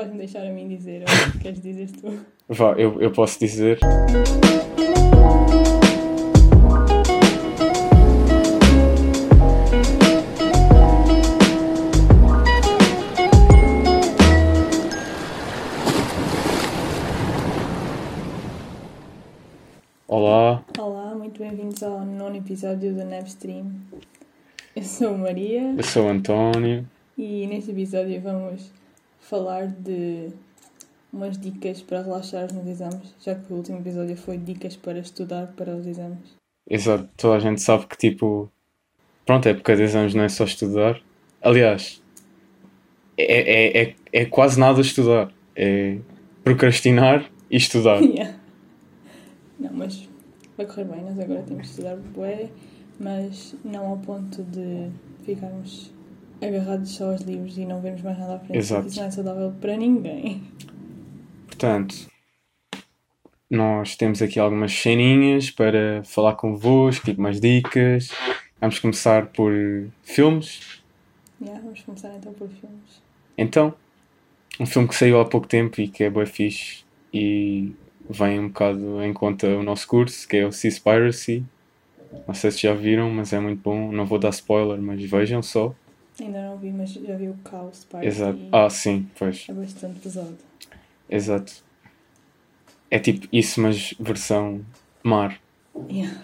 vais-me deixar a mim dizer ou queres dizer tu? Vá, eu, eu posso dizer. Olá, Olá, muito bem-vindos ao nono episódio do Nevstream. Eu sou a Maria eu sou o António. e neste episódio vamos falar de umas dicas para relaxar nos exames, já que o último episódio foi dicas para estudar para os exames. Exato, toda a gente sabe que tipo. Pronto, a época de exames não é só estudar. Aliás, é, é, é, é quase nada estudar. É procrastinar e estudar. Yeah. Não, mas vai correr bem, nós agora temos de estudar bué, mas não ao ponto de ficarmos agarrados só aos livros e não vermos mais nada à frente. Exato. Isso não é saudável para ninguém. Portanto, nós temos aqui algumas ceninhas para falar convosco, tipo umas dicas. Vamos começar por filmes. Yeah, vamos começar então por filmes. Então, um filme que saiu há pouco tempo e que é bem fixe e vem um bocado em conta o nosso curso, que é o Seaspiracy. Não sei se já viram, mas é muito bom. Não vou dar spoiler, mas vejam só. Ainda não vi, mas já vi o Caos Party. Exato. Ah, sim, pois. É bastante pesado. Exato. É tipo isso, mas versão mar. Yeah.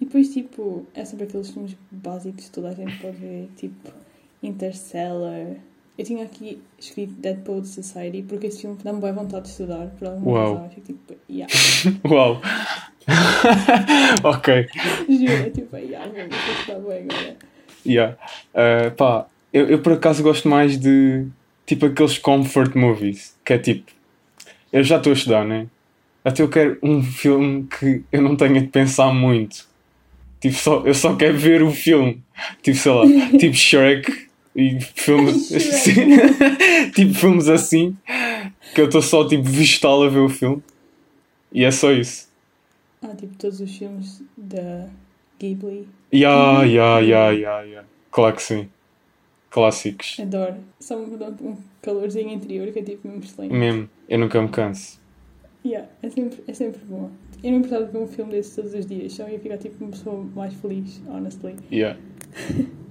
E depois, tipo, é sobre aqueles filmes básicos que toda a gente pode ver, tipo Interstellar. Eu tinha aqui escrito Dead Poet Society porque esse filme dá-me boa vontade de estudar por alguma Uau. razão. Eu fico tipo, yeah. Uau! ok. Juro, é tipo, yeah, vou estudar bem agora. Yeah. Uh, pá, eu, eu por acaso gosto mais de tipo aqueles comfort movies, que é tipo, eu já estou a estudar, né? Até eu quero um filme que eu não tenha de pensar muito. Tipo, só, eu só quero ver o filme. Tipo, sei lá, tipo Shrek e filmes Shrek. tipo filmes assim que eu estou só tipo vegetal a ver o filme. E é só isso. Ah, tipo, todos os filmes da Ghibli. Ya, ya, ya, ya, ya. Claro que sim. Clássicos. Adoro. Só me dá um calorzinho interior que é tipo mesmo excelente. Mesmo. Eu nunca me canso. Yeah, é sempre, é sempre bom. Eu não importava de ver um filme desses todos os dias, só ia ficar tipo uma pessoa mais feliz, honestly. Yeah.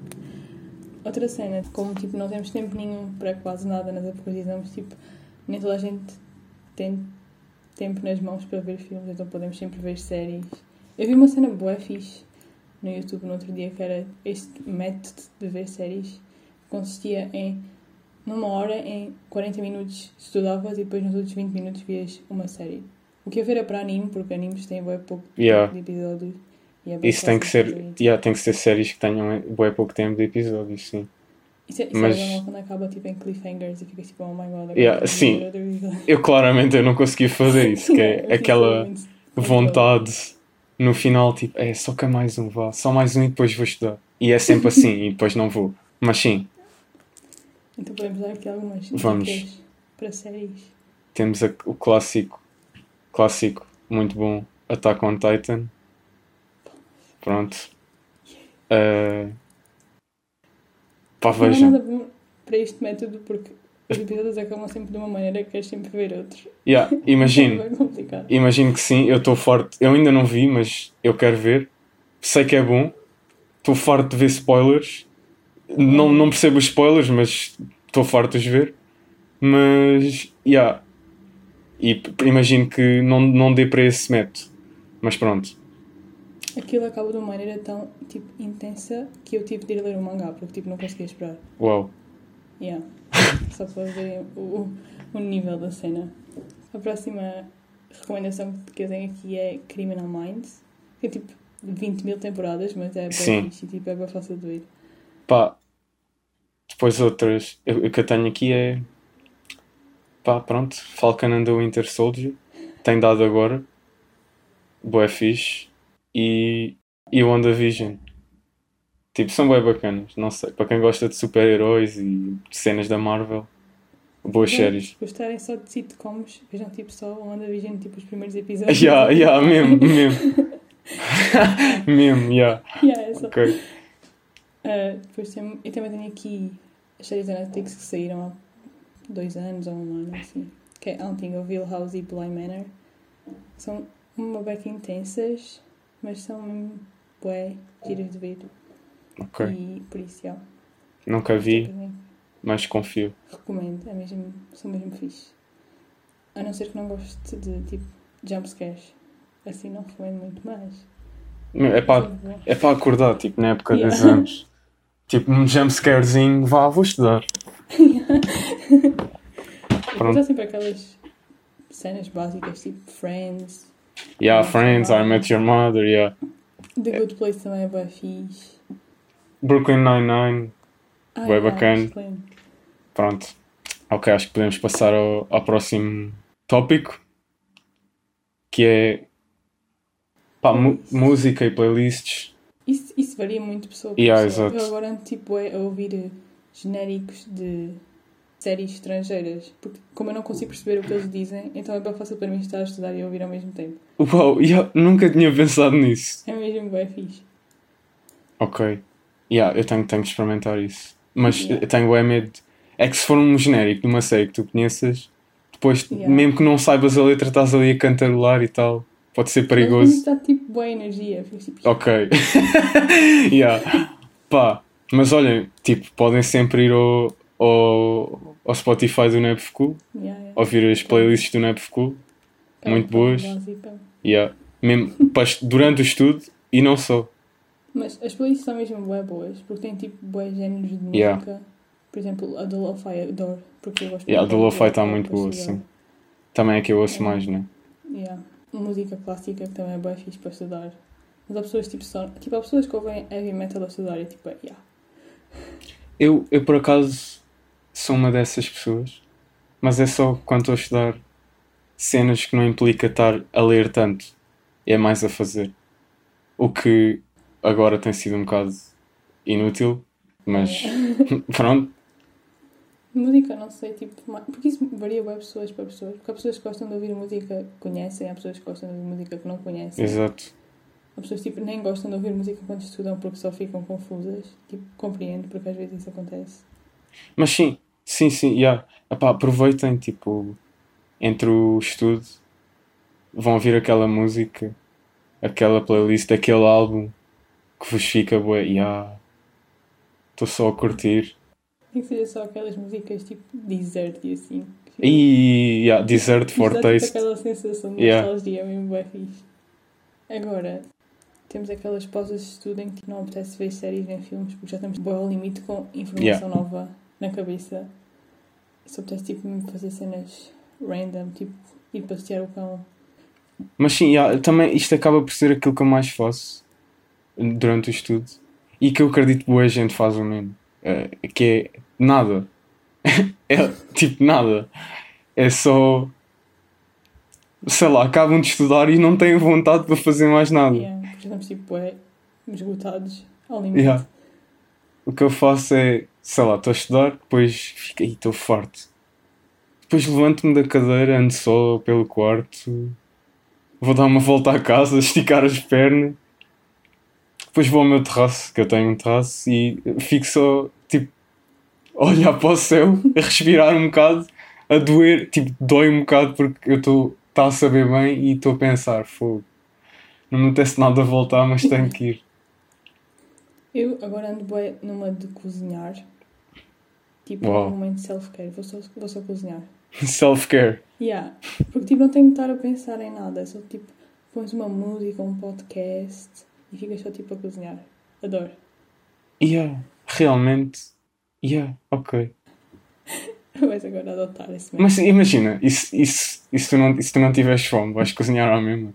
Outra cena, como tipo não temos tempo nenhum para quase nada nas exames, tipo, nem toda a gente tem tempo nas mãos para ver filmes, então podemos sempre ver séries. Eu vi uma cena boa fixe no YouTube no outro dia que era este método de ver séries consistia em numa hora, em 40 minutos estudavas e depois nos outros 20 minutos vias uma série. O que eu ver é para anime, porque animes têm bem pouco Yeah. de episódios. e é Isso tem que ser. Yeah, tem que ser séries que tenham bem pouco tempo de episódios, sim. Isso é, isso Mas- é quando acaba tipo em cliffhangers e fica tipo, oh my god, Yeah, sim. Eu claramente eu não consegui fazer isso, que é aquela vontade no final, tipo, é só que é mais um, vá, só mais um e depois vou estudar. E é sempre assim, e depois não vou. Mas sim, Então podemos dar aqui algumas Vamos. para séries. temos a- o clássico, clássico, muito bom, Attack on Titan. Pronto. Uh, pá, Não é vejam. nada bom para este método porque os episódios acabam sempre de uma maneira que queres sempre ver outro. Yeah, É imagino. complicado. Imagino que sim, eu estou farto. Eu ainda não vi, mas eu quero ver. Sei que é bom. Estou farto de ver spoilers. Não, não percebo os spoilers, mas estou farto de os ver. Mas, yeah. E imagino que não, não dê para esse método. Mas pronto. Aquilo acaba de uma maneira tão tipo, intensa que eu tive de ir ler o mangá porque tipo, não conseguia esperar. Uau. Yeah. Só para verem o, o, nível da cena. A próxima recomendação que eu tenho aqui é Criminal Minds. Que é tipo 20 mil temporadas, mas é bem fixe e tipo, é bem fácil de ver. Pá. Depois outras. O que eu tenho aqui é. Pá, pronto. Falcon and the Winter Soldier. Tem dado agora. Boé fixe. E. E WandaVision. Tipo, são bem bacanas. Não sei. Para quem gosta de super-heróis e de cenas da Marvel. Boas Bem, séries. Gostarem só de sitcoms, vejam tipo só o WandaVision, tipo os primeiros episódios. Ya, ya, mesmo, mesmo. mesmo, ya. Yeah, é só. Ok. Uh, depois tem, eu também tenho aqui as séries da Netflix que saíram há dois anos ou um ano, assim. Que é Huntingville House e Bly Manor. São uma beca intensas, mas são mesmo bué, giras de ver. Ok. E por isso, já. Nunca vi, também mas confio. Recomendo, é mesmo, são mesmo fixe. A não ser que não goste de, tipo, jumpscares. Assim não recomendo muito mais. É para Mas é para acordar, tipo, na época Yeah. exames. Tipo, um jumpscarezinho, vá, vou estudar. Pronto. há sempre aquelas cenas básicas, tipo Friends. Yeah, Friends, I. Met Your Mother, yeah. The Good Place também é bem fixe. Brooklyn Nine-Nine, Ah, Bué yeah, bacana. pronto. Ok, acho que podemos passar ao, ao próximo tópico, que é pá, música e playlists. Isso, isso varia muito pessoa Yeah, pessoa. exato. Eu agora tipo é, a ouvir eh, genéricos de séries estrangeiras, porque como eu não consigo perceber o que eles dizem, então é bem fácil para mim estar a estudar e a ouvir ao mesmo tempo. Uau, yeah, nunca tinha pensado nisso. É mesmo bem fixe. Ok. Yeah, eu tenho, tenho que experimentar isso. Mas Yeah. eu tenho é medo. É que se for um genérico de uma série que tu conheças, depois, Yeah. mesmo que não saibas a letra, estás ali a cantarolar e tal. Pode ser perigoso. Mas dá tipo boa energia. Tipo, Ok. yeah. Pá, mas olhem, tipo, podem sempre ir ao, ao, ao Spotify do Nepfcool, yeah, yeah. ouvir as playlists do. Aquela muito boas. Yeah. Mesmo durante o estudo e não só. Mas as playlists são mesmo bué boas, porque tem tipo bué géneros de música. Yeah. Por exemplo, a do Lo-Fi adoro, porque eu gosto Yeah, a muito do Lo-Fi tá lo-fi muito boa, sim. Também é que eu ouço Yeah. mais, né? Yeah. Música clássica que também é bem fixe para estudar. Mas há pessoas tipo só. Tipo, há pessoas que ouvem heavy metal a estudar e tipo, é, yeah. Eu, eu por acaso sou uma dessas pessoas, mas é só quando estou a estudar cenas que não implica estar a ler tanto, é mais a fazer. O que agora tem sido um bocado inútil, mas pronto, Música, não sei, tipo, porque isso varia bem pessoas para pessoas. Porque há pessoas que gostam de ouvir música que conhecem, há pessoas que gostam de ouvir música que não conhecem. exato. Há pessoas tipo, nem gostam de ouvir música quando estudam porque só ficam confusas. Tipo, compreendo, porque às vezes isso acontece. Mas sim, sim, sim, yeah. Epá, aproveitem, tipo, entre o estudo, vão ouvir aquela música, aquela playlist, aquele álbum que vos fica, bué, yeah. Estou só a curtir. Nem que seja só aquelas músicas tipo desert e assim. E yeah, Desert for tipo, Taste. aquela sensação de Yeah. nostalgia mesmo bem fixe. Agora, temos aquelas pausas de estudo em que não apetece ver séries nem filmes porque já estamos bem ao limite com informação Yeah. nova na cabeça. Só apetece tipo mesmo fazer cenas random, tipo ir passear o cão. Mas sim, yeah, também isto acaba por ser aquilo que eu mais faço durante o estudo e que eu acredito que boa gente faz o mesmo. Eh, que é nada. é tipo nada. É só. Sei lá, acabam de estudar e não têm vontade para fazer mais nada. Yeah, estamos tipo bué esgotados ao limite. Yeah. O que eu faço é, sei lá, estou a estudar, depois fico aí, estou farto. Depois levanto-me da cadeira, ando só pelo quarto, vou dar uma volta à casa, esticar as pernas, depois vou ao meu terraço, que eu tenho um terraço, e fico só, tipo, a olhar para o céu, a respirar um bocado, a doer, tipo, dói um bocado porque eu estou, está a saber bem e estou a pensar, fogo. Não me apetece nada a voltar, mas tenho que ir. Eu agora ando bué numa de cozinhar. Tipo, Uau. um momento de self-care. Vou só, vou só cozinhar. Self-care. Yeah. Porque tipo, não tenho que estar a pensar em nada. É só tipo, pões uma música, um podcast e ficas só tipo a cozinhar. Adoro. Yeah, realmente. Yeah, ok. Vais agora adotar esse método. Mas imagina, e se, e se, e se tu, não, se tu não tiveres fome, vais cozinhar à mesma?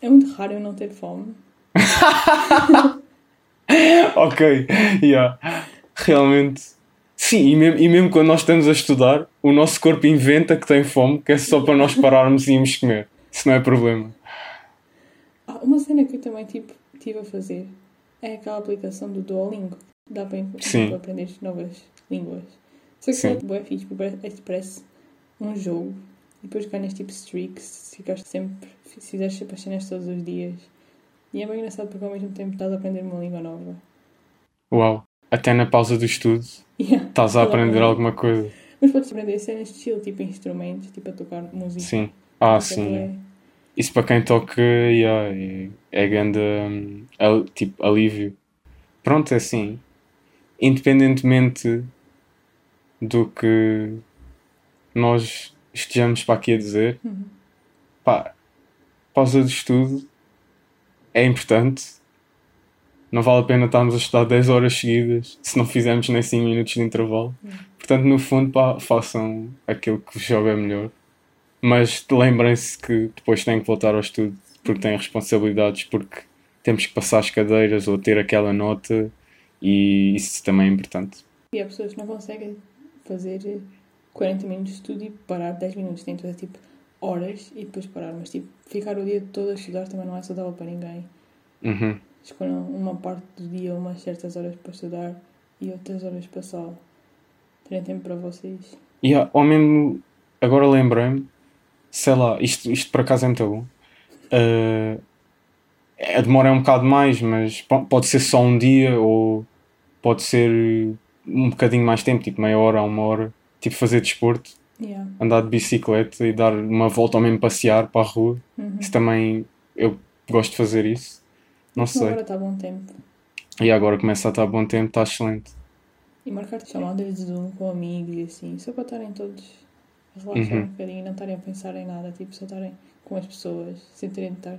É muito raro eu não ter fome. Ok, yeah. Realmente. Sim, e mesmo, e mesmo quando nós estamos a estudar, o nosso corpo inventa que tem fome, que é só para nós pararmos e irmos comer. Isso não é problema. Ah, uma cena que eu também tipo, tive a fazer é aquela aplicação do Duolingo. Dá para, para aprender novas línguas. Só que é bué fixe, porque parece, um jogo. E depois ganhas tipo streaks, ficares sempre, se fizeres sempre as cenas todos os dias. E é bem engraçado porque ao mesmo tempo estás a aprender uma língua nova. Uau. Até na pausa do estudo Yeah. estás a aprender alguma coisa. Mas podes aprender cenas de estilo, tipo instrumentos, tipo a tocar música. Sim. Ah, é sim. bué. Isso para quem toca, yeah, é, é grande hum, al- tipo, alívio. Pronto, é assim. Independentemente do que nós estejamos para aqui a dizer, Uhum. pá, pausa de estudo é importante. Não vale a pena estarmos a estudar 10 horas seguidas se não fizermos nem 5 minutos de intervalo. Portanto, no fundo, pá, façam aquilo que vos joga melhor. Mas lembrem-se que depois têm que voltar ao estudo porque têm responsabilidades, porque temos que passar as cadeiras ou ter aquela nota e isso também é importante. E há pessoas que não conseguem fazer 40 minutos de estudo e parar 10 minutos. Têm de fazer tipo horas e depois parar. Mas tipo, ficar o dia todo a estudar também não é saudável para ninguém. Uhum. Escolham uma parte do dia, umas certas horas para estudar e outras horas para só terem tempo para vocês. E há- ou mesmo, agora lembrei-me, sei lá, isto, isto por acaso é muito bom. Uh, a demora é um bocado mais, mas po- pode ser só um dia ou pode ser um bocadinho mais tempo, tipo meia hora uma hora. Tipo fazer desporto, Yeah. andar de bicicleta e dar uma volta ou mesmo passear para a rua. Uhum. Isso também, eu gosto de fazer isso. Não Mas sei. Agora está bom tempo. E agora começa a estar bom tempo, está excelente. E marcar chamadas de Zoom com amigos e assim, só para estarem todos relaxar Uhum. um bocadinho, não estarem a pensar em nada, tipo, só estarem com as pessoas, sem terem de estar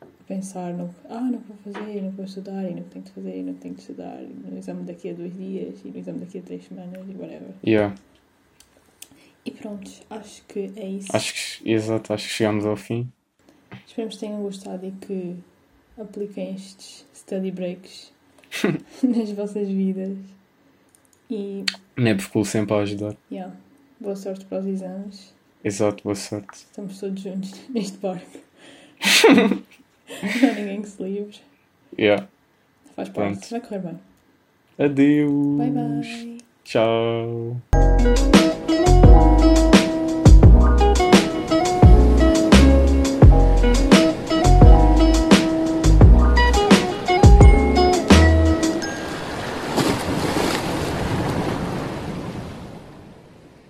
a pensar no que, ah, que vou fazer, que vou estudar, e no que tenho de fazer, e no que tenho de estudar, e no exame daqui a dois dias, e no exame daqui a três semanas, e whatever. Yeah. E pronto, acho que é isso. Acho que, exato, acho que chegamos ao fim. Esperamos que tenham gostado e que apliquem estes study breaks nas vossas vidas. E, Nebcool sempre a ajudar. yeah, boa sorte para os exames. Exato, boa sorte. Estamos todos juntos neste barco. Não há ninguém que se livre. Yeah. Faz parte. Pronto. Vai correr bem. Adeus. Bye bye. Tchau.